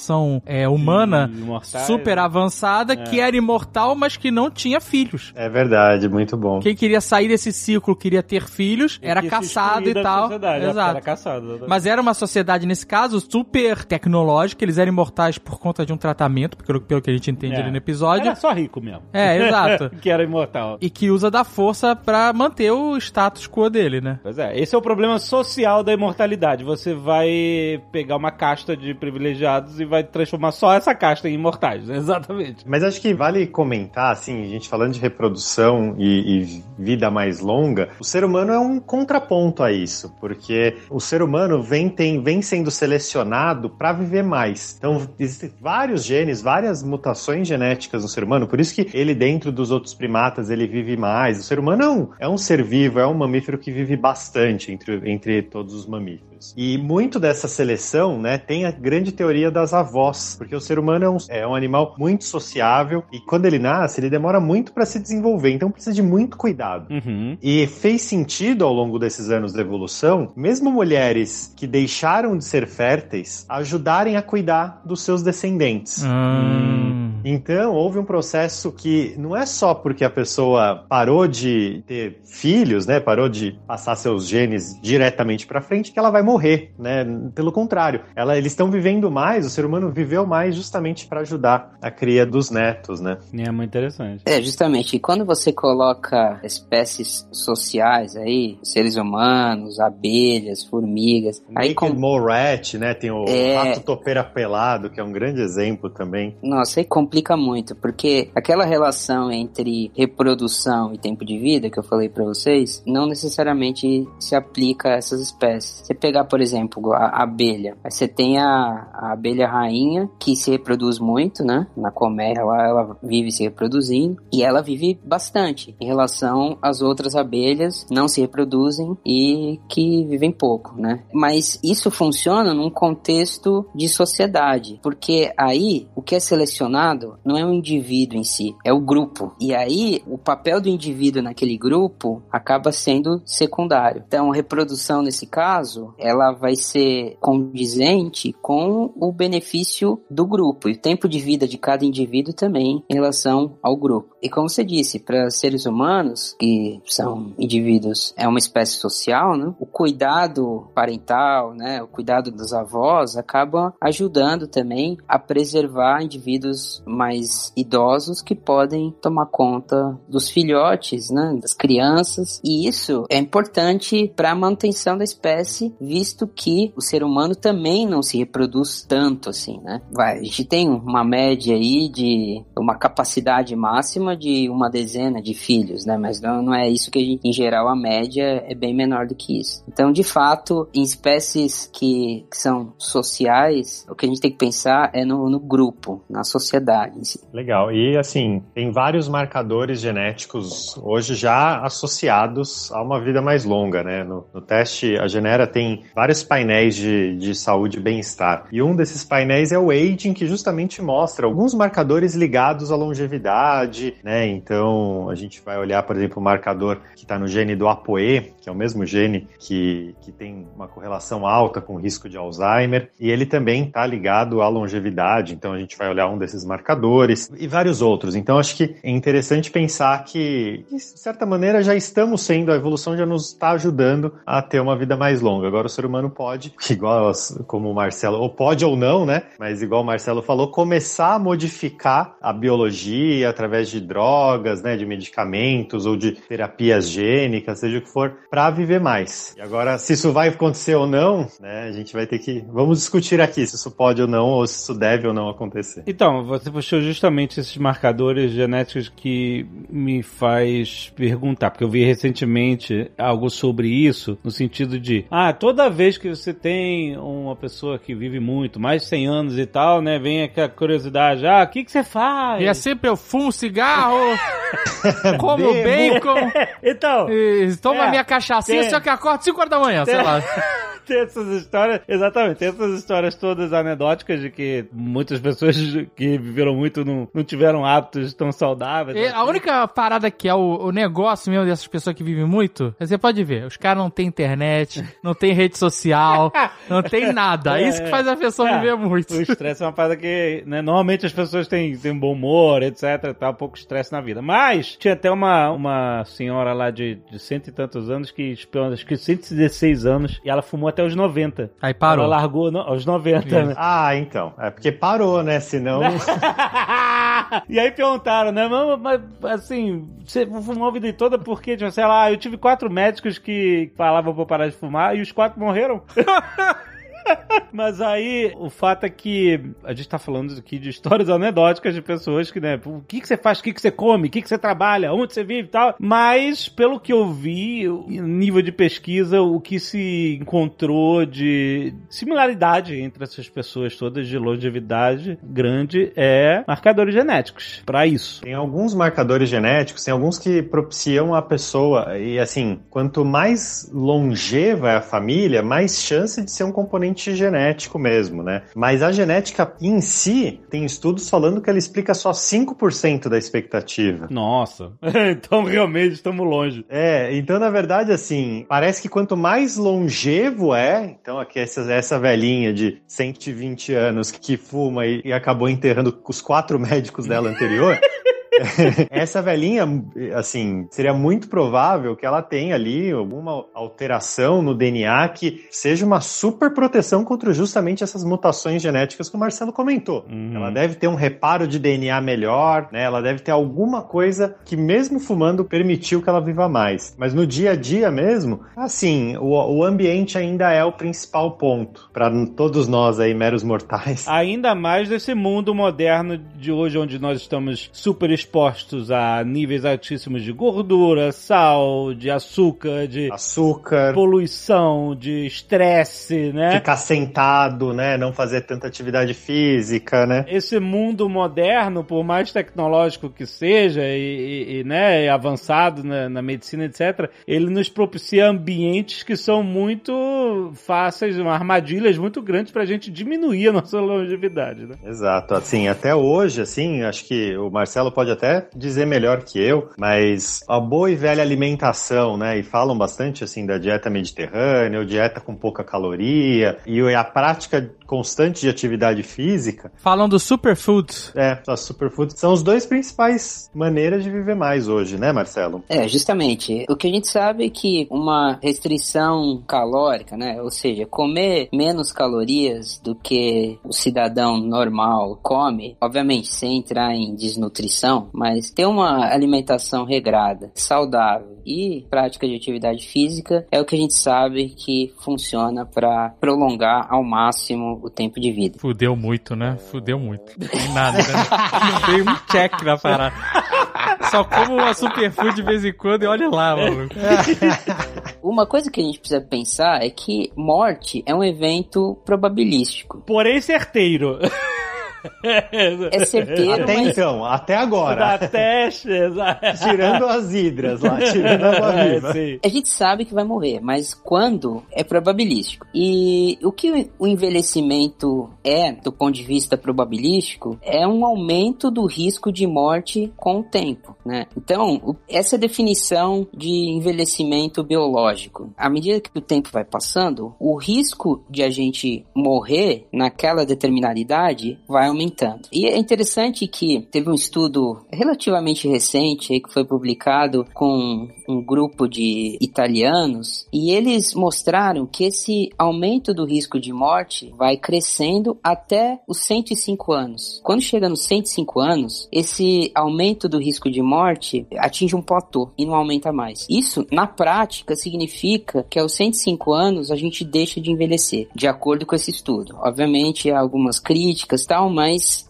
é, humana imortais. super avançada, que era imortal, mas que não tinha filhos. É verdade, muito bom. Quem queria sair desse ciclo, queria ter filhos, E era caçado e tal. Exato. Era caçado. Mas era uma sociedade, nesse caso, super tecnológica. Eles eram imortais por conta de um tratamento, pelo, pelo que a gente entende É. ali no episódio. Era só rico mesmo. É, exato. que era imortal. E que usa da força pra manter o status quo dele, né? Pois é, esse é o problema social da imortalidade. Você vai pegar uma casta de privilegiados e vai transformar só essa casta em imortais. né? Exatamente. Mas acho que vale comentar, assim, a gente falando de reprodução e, e vida mais longa, o ser humano é um contraponto a isso, porque o ser humano vem, tem, vem sendo selecionado para viver mais. Então, existem vários genes, várias mutações genéticas no ser humano, por isso que ele, dentro dos outros primatas, ele vive mais. O ser humano é um, é um ser vivo, é um mamífero que vive bastante entre, entre todos os mamíferos. E muito dessa seleção, né, tem a grande teoria das avós, porque o ser humano é um, é um animal muito sociável e quando ele nasce, ele demora muito para se desenvolver, então precisa de muito cuidado. Uhum. E fez sentido ao longo desses anos da evolução, mesmo mulheres que deixaram de ser férteis ajudarem a cuidar dos seus descendentes. Hum. Então, houve um processo que não é só porque a pessoa parou de ter filhos, né, parou de passar seus genes diretamente para frente, que ela vai morrer, né? Pelo contrário, ela, eles estão vivendo mais, o ser humano viveu mais justamente para ajudar a cria dos netos, né? É muito interessante. É, justamente. E quando você coloca espécies sociais aí, seres humanos, abelhas, formigas, aí com... Mole Rat, né? Tem o É. rato topeira pelado, que é um grande exemplo também. Nossa, aí complica muito, porque aquela relação entre reprodução e tempo de vida que eu falei pra vocês, não necessariamente se aplica a essas espécies. Você pegar, por exemplo, a abelha, você tem a, a abelha rainha que se reproduz muito, né? Na colmeia lá ela vive se reproduzindo e ela vive bastante em relação às outras abelhas não se reproduzem e que vivem pouco, né? Mas isso funciona num contexto de sociedade, porque aí o que é selecionado não é o indivíduo em si, é o grupo. E aí o papel do indivíduo naquele grupo acaba sendo secundário. Então, reprodução nesse caso, ela vai ser condizente com o benefício do grupo e o tempo de vida de cada indivíduo também em relação ao grupo. E como você disse, para seres humanos, que são indivíduos, é uma espécie social, né? O cuidado parental, né? O cuidado dos avós acaba ajudando também a preservar indivíduos mais idosos que podem tomar conta dos filhotes, né? Das crianças. E isso é importante para a manutenção da espécie, visto que o ser humano também não se reproduz tanto assim, né? Vai, a gente tem uma média aí de uma capacidade máxima de uma dezena de filhos, né? Mas não, não é isso que gente, em geral, a média é bem menor do que isso. Então, de fato, em espécies que, que são sociais, o que a gente tem que pensar é no, no grupo, na sociedade em si. Legal. E assim, tem vários marcadores genéticos hoje já associados a uma vida mais longa, né? No, no teste, a Genera tem vários painéis de, de saúde e bem-estar. E um desses painéis é o aging, que justamente mostra alguns marcadores ligados à longevidade, né? Então, a gente vai olhar, por exemplo, o marcador que está no gene do ApoE, que é o mesmo gene que, que tem uma correlação alta com o risco de Alzheimer, e ele também está ligado à longevidade, então a gente vai olhar um desses marcadores e vários outros. Então acho que é interessante pensar que, de certa maneira, já estamos sendo, a evolução já nos está ajudando a ter uma vida mais longa. Agora o ser humano pode, igual como o Marcelo, ou pode ou não, né? Mas igual o Marcelo falou, começar a modificar a biologia através de drogas, né, de medicamentos ou de terapias gênicas, seja o que for, para viver mais. E agora, se isso vai acontecer ou não, né, a gente vai ter que. Vamos discutir aqui se isso pode ou não, ou se isso deve ou não acontecer. Então, você puxou justamente esses marcadores genéticos que me faz perguntar, porque eu vi recentemente algo sobre isso, no sentido de, ah, toda vez que você tem uma pessoa que vive muito, mais de 100 anos e tal, né, vem aquela curiosidade, ah, o que, que você faz? E é sempre eu fumo cigarro, como bacon, então, e tomo É, minha cachaçinha, tem. só que acordo 5 horas da manhã, sei lá. tem essas histórias, exatamente, tem essas histórias todas anedóticas de que muitas pessoas que viveram muito não, não tiveram hábitos tão saudáveis. E a única parada que é o, o negócio mesmo dessas pessoas que vivem muito, você pode ver, os caras não têm internet, não tem rede social, não tem nada. É isso que faz a pessoa É, viver muito. O estresse é uma parada que, né, normalmente as pessoas têm, têm bom humor, etc, tá um pouco estresse na vida. Mas, tinha até uma, uma senhora lá de, de cento e tantos anos que, acho que 116 anos, e ela fumou até os 90. Aí parou. Ela largou no- aos 90, Isso. né? Ah, então. É porque parou, né? Senão. e aí perguntaram, né? Mas, mas, assim, você fumou a vida toda porque, tipo, sei lá, eu tive quatro médicos que falavam pra parar de fumar e os quatro morreram. Mas aí, o fato é que a gente tá falando aqui de histórias anedóticas de pessoas que, né, o que que você faz, o que que você come, o que que você trabalha, onde você vive e tal. Mas, pelo que eu vi, nível de pesquisa, o que se encontrou de similaridade entre essas pessoas todas de longevidade grande é marcadores genéticos para isso. Tem alguns marcadores genéticos, tem alguns que propiciam a pessoa. E assim, quanto mais longeva é a família, mais chance de ser um componente genético mesmo, né? Mas a genética em si, tem estudos falando que ela explica só 5% da expectativa. Nossa, então realmente estamos longe. É, então na verdade, assim, parece que quanto mais longevo é, então aqui essa, essa velhinha de 120 anos que fuma e, e acabou enterrando os quatro médicos dela anterior. Essa velhinha, assim, seria muito provável que ela tenha ali alguma alteração no DNA que seja uma super proteção contra justamente essas mutações genéticas que o Marcelo comentou. Uhum. Ela deve ter um reparo de DNA melhor, né? Ela deve ter alguma coisa que mesmo fumando permitiu que ela viva mais. Mas no dia a dia mesmo, assim, o, o ambiente ainda é o principal ponto para todos nós aí meros mortais. Ainda mais nesse mundo moderno de hoje, onde nós estamos super expostos a níveis altíssimos de gordura, sal, de açúcar, de Açúcar, poluição, de estresse, né? ficar sentado, né? Não fazer tanta atividade física, né? Esse mundo moderno, por mais tecnológico que seja e, e- e, né, avançado na, na medicina, etc., ele nos propicia ambientes que são muito fáceis, armadilhas muito grandes pra gente diminuir a nossa longevidade, né? Exato, assim, até hoje, assim, acho que o Marcelo pode até dizer melhor que eu, mas a boa e velha alimentação, né, e falam bastante, assim, da dieta mediterrânea, ou dieta com pouca caloria, e a prática constante de atividade física, Falam do superfood. é, as superfoods, são os dois principais maneiras de viver mais hoje, né, Marcelo? É, justamente. O que a gente sabe é que uma restrição calórica, né? Ou seja, comer menos calorias do que o cidadão normal come, obviamente sem entrar em desnutrição, mas ter uma alimentação regrada, saudável e prática de atividade física é o que a gente sabe que funciona para prolongar ao máximo o tempo de vida. Fudeu muito, né? Fudeu muito. Não tem nada, né? Não tem um check na parada. Só como uma superfood de vez em quando e olha lá, maluco. Uma coisa que a gente precisa pensar é que morte é um evento probabilístico. Porém, certeiro. É certeiro, Até mas então, até agora, exato. tirando as hidras lá, tirando a É, viva. sim. a gente sabe que vai morrer, mas quando é probabilístico. E o que o envelhecimento é, do ponto de vista probabilístico, é um aumento do risco de morte com o tempo. né? Então, essa é a definição de envelhecimento biológico. À medida que o tempo vai passando, o risco de a gente morrer naquela determinada idade vai aumentando. E é interessante que teve um estudo relativamente recente que foi publicado com um grupo de italianos e eles mostraram que esse aumento do risco de morte vai crescendo até os 105 anos. Quando chega nos 105 anos, esse aumento do risco de morte atinge um platô e não aumenta mais. Isso, na prática, significa que aos 105 anos a gente deixa de envelhecer, de acordo com esse estudo. Obviamente, há algumas críticas tal, mas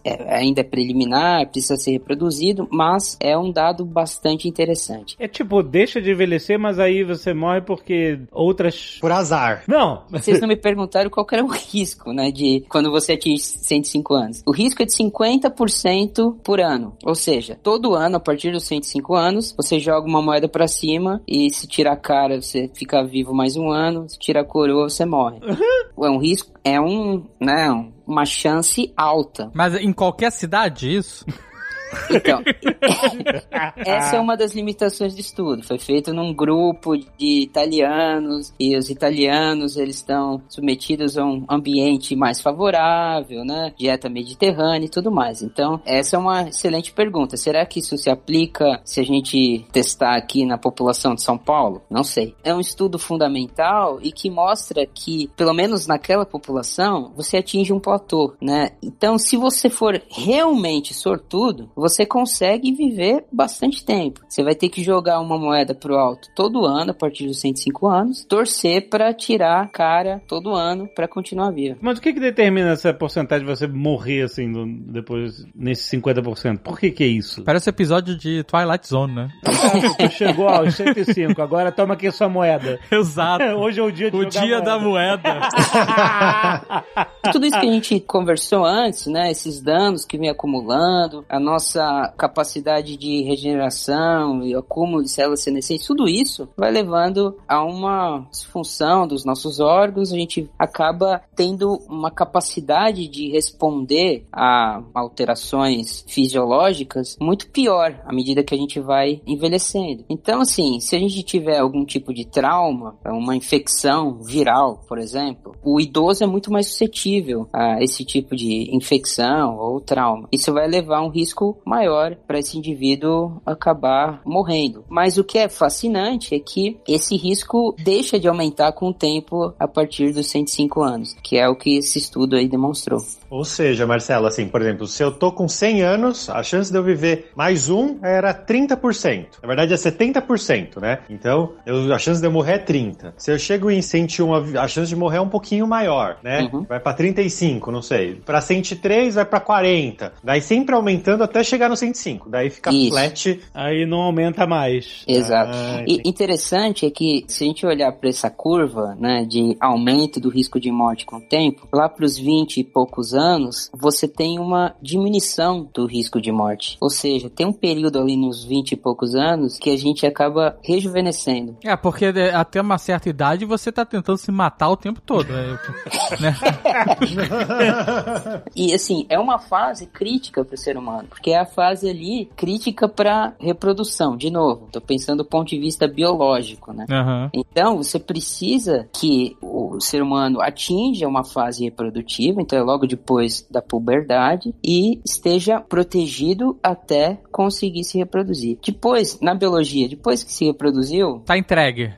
é, ainda é preliminar, precisa ser reproduzido, mas é um dado bastante interessante. É tipo, deixa de envelhecer, mas aí você morre porque outras. Por azar. Não! Vocês não me perguntaram qual era o risco, né, de quando você atinge 105 anos. O risco é de 50% por ano. Ou seja, todo ano, a partir dos 105 anos, você joga uma moeda pra cima e se tira a cara, você fica vivo mais um ano, se tira a coroa, você morre. É um risco, é um, né, uma chance alta. Mas em qualquer cidade, isso? Então, essa é uma das limitações do estudo. Foi feito num grupo de italianos e os italianos eles estão submetidos a um ambiente mais favorável, né? Dieta mediterrânea e tudo mais. Então, essa é uma excelente pergunta. Será que isso se aplica se a gente testar aqui na população de São Paulo? Não sei. É um estudo fundamental e que mostra que, pelo menos naquela população, você atinge um platô, né? Então, se você for realmente sortudo, você consegue viver bastante tempo. Você vai ter que jogar uma moeda pro alto todo ano, a partir dos 105 anos, torcer pra tirar a cara todo ano pra continuar vivo. Mas o que que determina essa porcentagem de você morrer assim depois nesse 50%? Por que que é isso? Parece episódio de Twilight Zone, né? Ah, tu chegou aos 105, agora toma aqui a sua moeda. Exato. Hoje é o dia de O jogar dia da moeda. moeda. Tudo isso que a gente conversou antes, né? Esses danos que vem acumulando, a nossa capacidade de regeneração e acúmulo de células senescentes, tudo isso vai levando a uma disfunção dos nossos órgãos. A gente acaba tendo uma capacidade de responder a alterações fisiológicas muito pior à medida que a gente vai envelhecendo. Então, assim, se a gente tiver algum tipo de trauma, uma infecção viral, por exemplo, o idoso é muito mais suscetível a esse tipo de infecção ou trauma. Isso vai levar a um risco maior para esse indivíduo acabar morrendo. Mas o que é fascinante é que esse risco deixa de aumentar com o tempo a partir dos 105 anos, que é o que esse estudo aí demonstrou. Ou seja, Marcelo, assim, por exemplo, se eu tô com 100 anos, a chance de eu viver mais um era 30%. Na verdade é 70%, né? Então, eu- a chance de eu morrer é 30. Se eu chego em 101, a- chance de morrer é um pouquinho maior, né? Uhum. Vai pra 35, não sei. Pra 103 vai pra 40. Daí sempre aumentando até chegar no 105. Daí fica Isso. flat. Aí não aumenta mais. Exato. Ah, e interessante é que se a gente olhar para essa curva, né, de aumento do risco de morte com o tempo, lá para os 20 e poucos anos, você tem uma diminuição do risco de morte. Ou seja, tem um período ali nos 20 e poucos anos que a gente acaba rejuvenescendo. É, porque até uma certa idade você tá tentando se matar o tempo todo, né? né? E assim, é uma fase crítica para o ser humano, porque é a fase ali crítica para reprodução. De novo, tô pensando do ponto de vista biológico, né? Aham. Então, você precisa que o ser humano atinja uma fase reprodutiva, então é logo depois da puberdade, e esteja protegido até conseguir se reproduzir. Depois, na biologia, depois que se reproduziu, Tá entregue.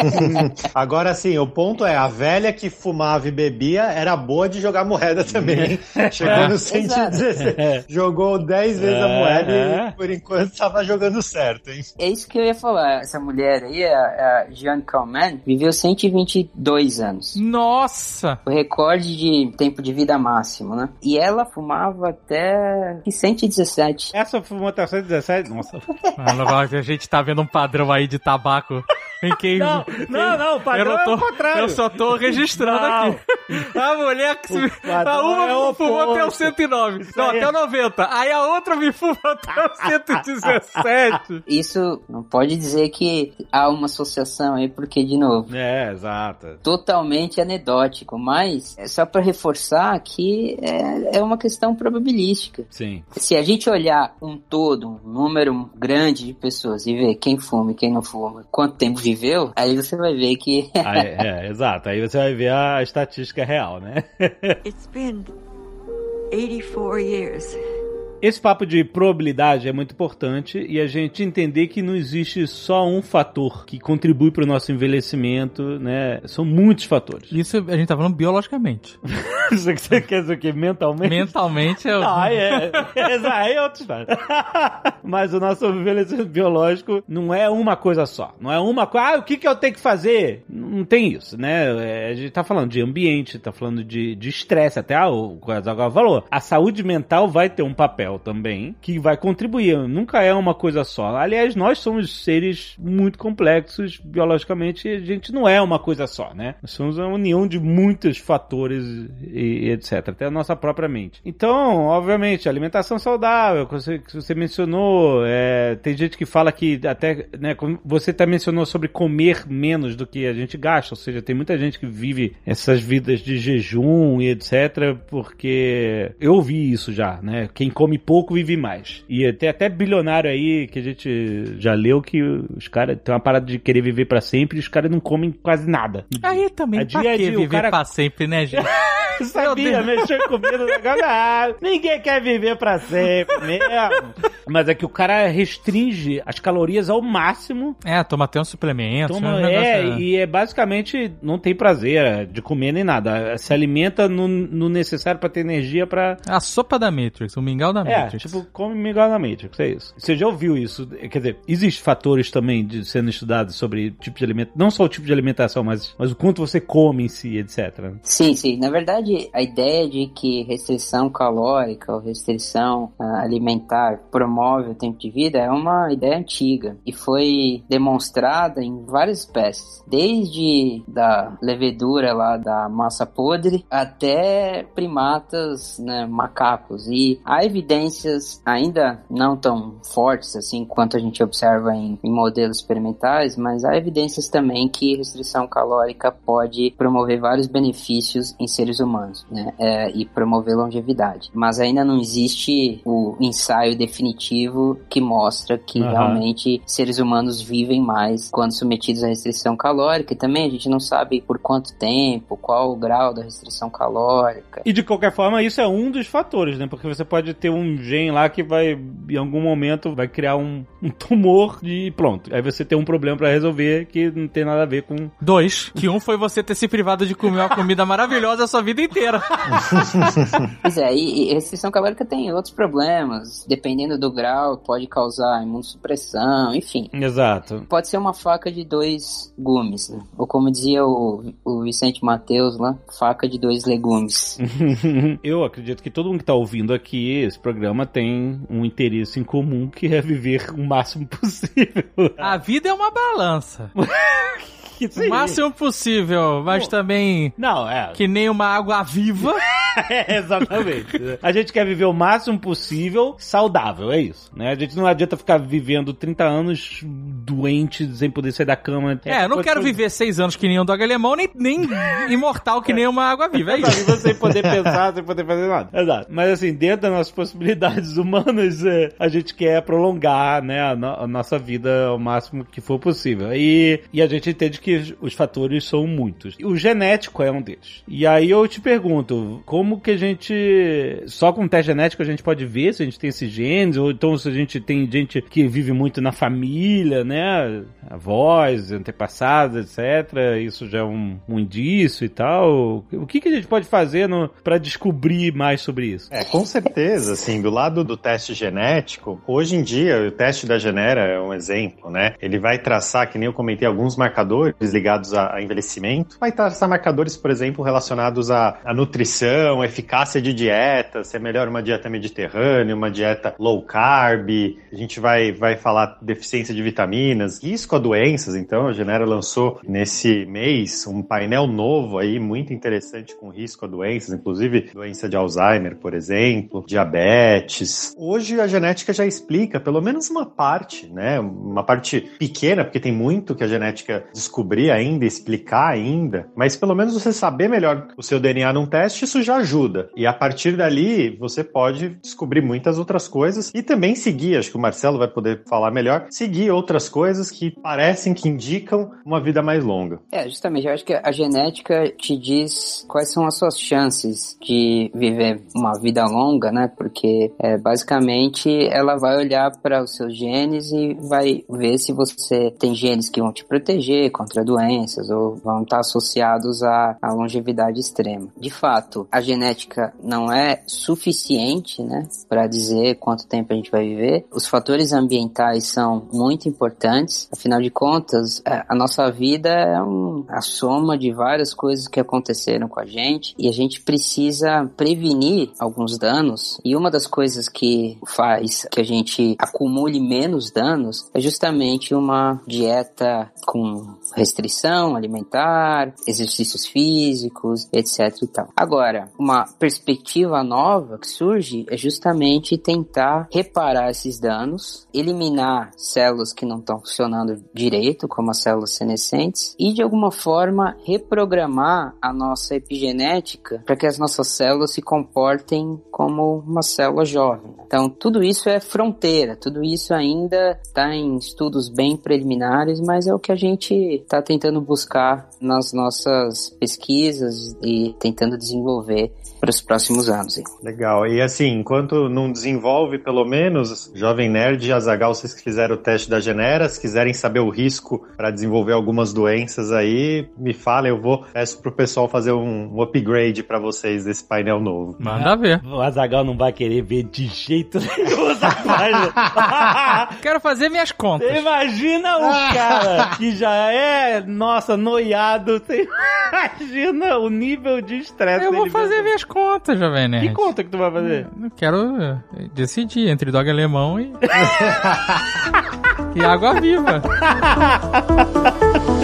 Agora sim, o ponto é, a velha que fumava e bebia era boa de jogar moeda também. Chegou no 116. Jogou 10 vezes a moeda e por enquanto tava jogando certo, hein? é isso que eu ia falar. Essa mulher aí, a, a Jeanne Calment, viveu 122 anos. Nossa! O recorde de tempo de vida máximo, né? E ela fumava até 117. Essa fumou até 117? Nossa. A gente tá vendo um padrão aí de tabaco. Em quem, Não, quem- não, não, o eu, padrão não tô, é o contrário. eu só tô registrando Não. aqui. A mulher que se. A uma é me fumou até o oposto. 109. Isso Não, aí até o 90. Aí a outra me fumou até o 117. Isso não pode dizer que há uma associação aí, porque, de novo, É, exato. totalmente anedótico, mas é só para reforçar que é, é uma questão probabilística. Sim. Se a gente olhar um todo, um número grande de pessoas e ver quem fuma e quem não fuma, quanto tempo viveu, aí você vai ver que Aí, é, exato. Aí você vai ver a estatística real, né? It's been 84 years. Esse papo de probabilidade é muito importante e a gente entender que não existe só um fator que contribui para o nosso envelhecimento, né? São muitos fatores. Isso a gente tá falando biologicamente. Isso que você quer dizer o quê? Mentalmente? Mentalmente é. Aí é, aí é história. Mas o nosso envelhecimento biológico não é uma coisa só. Não é uma coisa. Ah, o que, que eu tenho que fazer? Não tem isso, né? É, A gente tá falando de ambiente, tá falando de de estresse. Até ah, o Azaghal falou. A saúde mental vai ter um papel também que vai contribuir. Nunca é uma coisa só. Aliás, nós somos seres muito complexos biologicamente. A gente não é uma coisa só, né? Nós somos uma união de muitos fatores e, e etc. Até a nossa própria mente. Então, obviamente, alimentação saudável, que você, que você mencionou, é, tem gente que fala que até, né, você até mencionou sobre comer menos do que a gente gasta, ou seja, tem muita gente que vive essas vidas de jejum e etc, porque eu ouvi isso já, né? Quem come pouco vive mais. E tem até bilionário aí que a gente já leu que os caras tem uma parada de querer viver pra sempre e os caras não comem quase nada. Aí também, pra dia a que dia, viver cara- pra sempre, né, gente? Sabia, mexer comigo no negócio. Ah, ninguém quer viver pra sempre mesmo. Mas é que o cara restringe as calorias ao máximo. É, toma até um suplemento. Toma, um é, negócio- e é basicamente não tem prazer é, de comer nem nada. Se alimenta no, no necessário pra ter energia pra. A sopa da Matrix, o mingau da É, Matrix. tipo, come mingau na Matrix, é isso. Você já ouviu isso? Quer dizer, existem fatores também de sendo estudados sobre tipo de alimentação, não só o tipo de alimentação, mas, mas o quanto você come em si, etc. Sim, sim. Na verdade, a ideia de que restrição calórica ou restrição ah, alimentar promove o tempo de vida é uma ideia antiga e foi demonstrada em várias espécies, desde da levedura lá da massa podre até primatas, né, macacos. E há evidências ainda não tão fortes assim quanto a gente observa em, em modelos experimentais, mas há evidências também que restrição calórica pode promover vários benefícios em seres humanos, né? É, e promover longevidade. Mas ainda não existe o ensaio definitivo que mostra que Aham. realmente seres humanos vivem mais quando submetidos à restrição calórica. E também a gente não sabe por quanto tempo, qual o grau da restrição calórica. E de qualquer forma, isso é um dos fatores, né? Porque você pode ter um gene lá que vai, em algum momento, vai criar um, um tumor e pronto. Aí você tem um problema pra resolver que não tem nada a ver com. Dois, que um foi você ter se privado de comer uma comida maravilhosa a sua vida inteira. Pois é, e, e restrição calórica tem outros problemas. Dependendo do grau, pode causar imunossupressão, enfim. Exato. Pode ser uma faca de dois gumes, né? Ou como dizia o, o Vicente Mateus lá, faca de dois legumes. Eu acredito que todo mundo que tá ouvindo aqui, esse programa, tem um interesse em comum que é viver o máximo possível. A vida é uma balança. O máximo possível, mas também Não, é. que nem uma água viva. É, exatamente. A gente quer viver o máximo possível saudável, é isso. Né? A gente não adianta ficar vivendo 30 anos doente, sem poder sair da cama. É, eu não quero viver seis anos que nem um dog alemão, nem, nem imortal que nem uma água viva. É isso. sem poder pensar, sem poder fazer nada. Exato. Mas assim, dentro das nossas possibilidades humanas, é, a gente quer prolongar, né, a, no- a nossa vida ao máximo que for possível. E, e a gente entende que os- os fatores são muitos. O genético é um deles. E aí eu te pergunto, como que a gente, só com teste genético a gente pode ver se a gente tem esses genes, ou então se a gente tem gente que vive muito na família, né, avós, antepassados, etc. Isso já é um, um indício e tal. O que, que a gente pode fazer pra descobrir mais sobre isso? É, com certeza, assim, do lado do teste genético, hoje em dia o teste da Genera é um exemplo, né? Ele vai traçar, que nem eu comentei, alguns marcadores ligados a, envelhecimento. Vai traçar marcadores, por exemplo, relacionados à, à nutrição, eficácia de dieta, se é melhor uma dieta mediterrânea, uma dieta low carb. A gente vai, vai falar deficiência de vitaminas risco a doenças. Então, a Genera lançou nesse mês um painel novo aí, muito interessante com risco a doenças, inclusive doença de Alzheimer, por exemplo, diabetes. Hoje a genética já explica pelo menos uma parte, né? Uma parte pequena, porque tem muito que a genética descobrir ainda, explicar ainda, mas pelo menos você saber melhor o seu DNA num teste, isso já ajuda. E a partir dali, você pode descobrir muitas outras coisas e também seguir, acho que o Marcelo vai poder falar melhor, seguir outras coisas que parecem que indicam uma vida mais longa. É, justamente, eu acho que a genética te diz quais são as suas chances de viver uma vida longa, né? Porque é, basicamente ela vai olhar para os seus genes e vai ver se você tem genes que vão te proteger contra doenças ou vão estar associados à, à longevidade extrema. De fato, a genética não é suficiente, né, para dizer quanto tempo a gente vai viver. Os fatores ambientais são muito importantes. Afinal de contas, é, a nossa vida é um, a soma de várias coisas que aconteceram com a gente e a gente precisa prevenir alguns danos. E uma das coisas que faz que a gente acumule menos danos é justamente uma dieta com restrição alimentar, exercícios físicos, etc e tal. Agora, uma perspectiva nova que surge é justamente tentar reparar esses danos, eliminar células que não estão funcionando direito, como as células senescentes, e de alguma forma reprogramar a nossa epigenética para que as nossas células se comportem como uma célula jovem. Então, tudo isso é fronteira, tudo isso ainda está em estudos bem preliminares, mas é o que a gente está tentando buscar nas nossas pesquisas e tentando desenvolver para os próximos anos. Hein? Legal. E assim, enquanto não desenvolve, pelo menos, Jovem Nerd e Azagal, vocês que fizeram o teste da Genera, se quiserem saber o risco para desenvolver algumas doenças aí, me falem, eu vou peço pro pessoal fazer um, upgrade para vocês desse painel novo. Manda ver. O Azagal não vai querer ver de jeito nenhum essa página. Quero fazer minhas contas. Imagina o cara que já é, nossa, noiado. Você imagina o nível de estresse Eu vou fazer minhas contas, Jovem Nerd. Que conta que tu vai fazer? Eu quero eh, decidir entre dog alemão e. e água viva.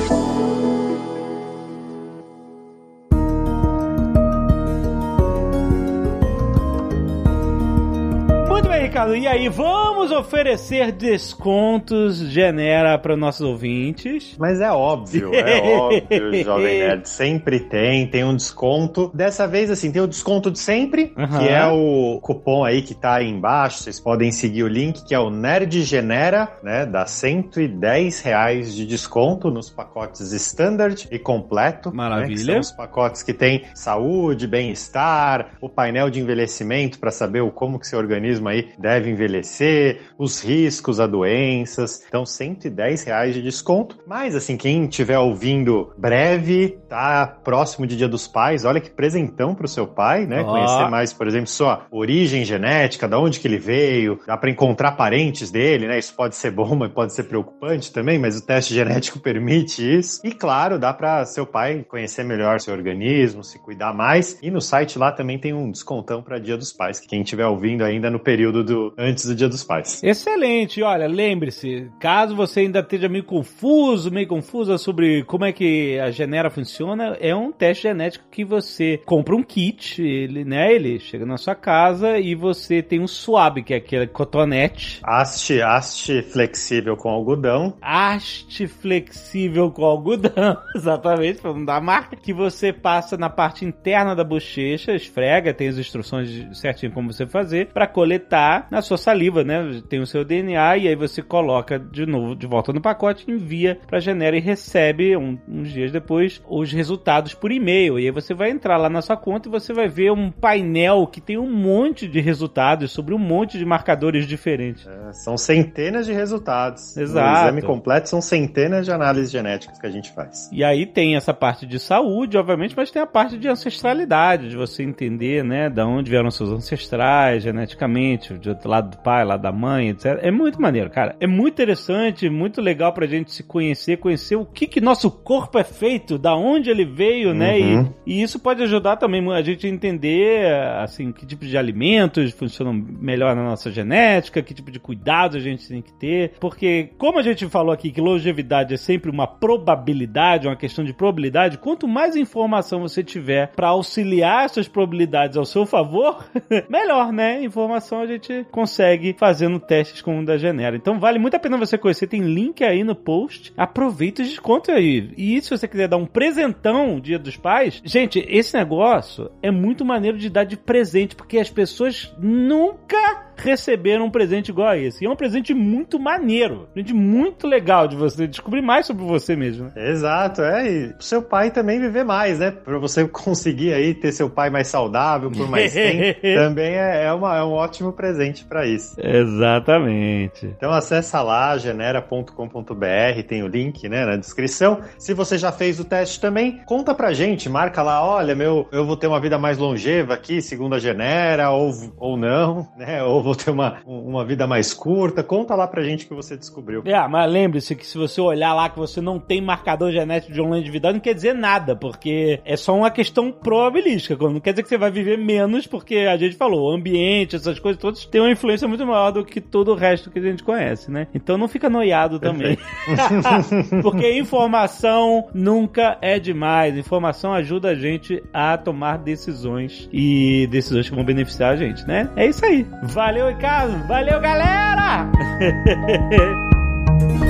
E aí, vamos oferecer descontos genera para nossos ouvintes. Mas é óbvio, é óbvio, Jovem Nerd. Sempre tem, tem um desconto. Dessa vez, assim, tem o desconto de sempre, Aham. que é o cupom aí que tá aí embaixo. Vocês podem seguir o link, que é o Nerd Genera, né? Dá 110 reais de desconto nos pacotes standard e completo. né, Maravilha. são os pacotes que tem saúde, bem-estar, o painel de envelhecimento para saber o como que seu organismo aí deve envelhecer, os riscos a doenças. Então, 110 reais de desconto. Mas, assim, quem estiver ouvindo breve, tá próximo de Dia dos Pais, olha que presentão pro seu pai, né? Ó. Conhecer mais, por exemplo, sua origem genética, da onde que ele veio, dá para encontrar parentes dele, né? Isso pode ser bom, mas pode ser preocupante também, mas o teste genético permite isso. E claro, dá para seu pai conhecer melhor seu organismo, se cuidar mais. E no site lá também tem um descontão para Dia dos Pais, que quem estiver ouvindo ainda no período antes do Dia dos Pais. Excelente. Olha, lembre-se, caso você ainda esteja meio confuso, meio confusa sobre como é que a Genera funciona, é um teste genético que você compra um kit, ele, né, ele chega na sua casa e você tem um swab, que é aquele cotonete, Haste, haste flexível com algodão. haste flexível com algodão, exatamente, para não dar marca, que você passa na parte interna da bochecha, esfrega, tem as instruções certinho como você fazer, para coletar na sua saliva, né? Tem o seu DNA e aí você coloca de novo de volta no pacote, envia para Genera e recebe um- uns dias depois os resultados por e-mail. E aí você vai entrar lá na sua conta e você vai ver um painel que tem um monte de resultados sobre um monte de marcadores diferentes. É, São centenas de resultados. Exato. O exame completo são centenas de análises genéticas que a gente faz. E aí tem essa parte de saúde, obviamente, mas tem a parte de ancestralidade, de você entender, né, da onde vieram seus ancestrais geneticamente, de outro lado do pai, lado da mãe, etc. É muito maneiro, cara. É muito interessante, muito legal pra gente se conhecer, conhecer o que que nosso corpo é feito, da onde ele veio, né? Uhum. E, e isso pode ajudar também a gente a entender, assim, que tipo de alimentos funcionam melhor na nossa genética, que tipo de cuidado a gente tem que ter. Porque, como a gente falou aqui, que longevidade é sempre uma probabilidade, uma questão de probabilidade, quanto mais informação você tiver pra auxiliar essas probabilidades ao seu favor, melhor, né? Informação a gente consegue fazendo testes como o da Genera. Então vale muito a pena você conhecer, tem link aí no post. Aproveita e desconta aí. E se você quiser dar um presentão dia dos pais, gente, esse negócio é muito maneiro de dar de presente, porque as pessoas nunca receberam um presente igual a esse. E é um presente muito maneiro. Um presente muito legal de você descobrir mais sobre você mesmo. Né? Exato, é. E seu pai também viver mais, né? Pra você conseguir aí ter seu pai mais saudável por mais tempo, também é, é, uma, é um ótimo presente para isso. Exatamente. Então acessa lá, genera.com.br, tem o link né, na descrição. Se você já fez o teste também, conta pra gente, marca lá, olha, meu, eu vou ter uma vida mais longeva aqui, segundo a Genera, ou, ou não, né? Ou vou ter uma, uma vida mais curta. Conta lá pra gente o que você descobriu. É, mas lembre-se que se você olhar lá que você não tem marcador genético de longevidade, não quer dizer nada, porque é só uma questão probabilística. Não quer dizer que você vai viver menos, porque a gente falou, o ambiente, essas coisas todas, tem uma influência muito maior do que todo o resto que a gente conhece, né? Então não fica noiado também. porque informação nunca é demais. Informação ajuda a gente a tomar decisões e decisões que vão beneficiar a gente, né? É isso aí. Valeu, Ricardo. Valeu, galera!